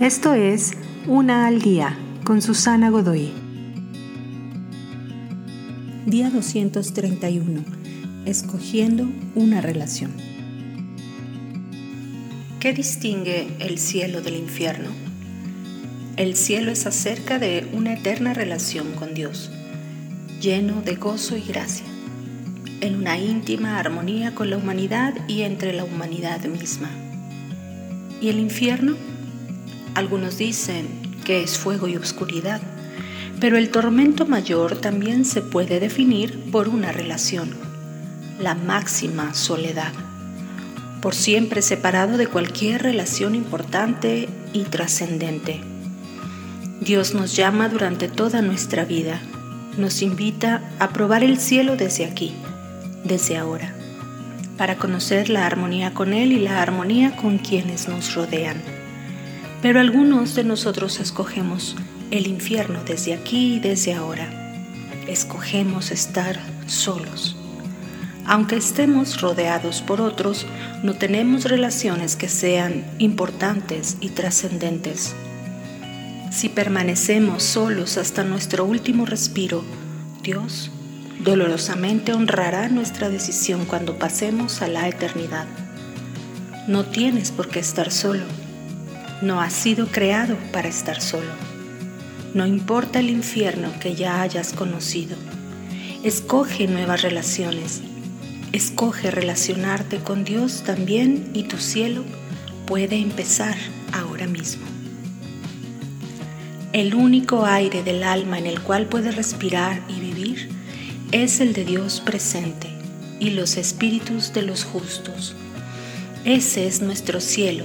Esto es Una al Día con Susana Godoy. Día 231. Escogiendo una relación. ¿Qué distingue el cielo del infierno? El cielo es acerca de una eterna relación con Dios, lleno de gozo y gracia, en una íntima armonía con la humanidad y entre la humanidad misma. ¿Y el infierno? Algunos dicen que es fuego y oscuridad, pero el tormento mayor también se puede definir por una relación, la máxima soledad, por siempre separado de cualquier relación importante y trascendente. Dios nos llama durante toda nuestra vida, nos invita a probar el cielo desde aquí, desde ahora, para conocer la armonía con Él y la armonía con quienes nos rodean. Pero algunos de nosotros escogemos el infierno desde aquí y desde ahora. Escogemos estar solos. Aunque estemos rodeados por otros, no tenemos relaciones que sean importantes y trascendentes. Si permanecemos solos hasta nuestro último respiro, Dios dolorosamente honrará nuestra decisión cuando pasemos a la eternidad. No tienes por qué estar solo no has sido creado para estar solo. No importa el infierno que ya hayas conocido. Escoge nuevas relaciones. Escoge relacionarte con Dios también y tu cielo puede empezar ahora mismo. El único aire del alma en el cual puedes respirar y vivir es el de Dios presente y los espíritus de los justos. Ese es nuestro cielo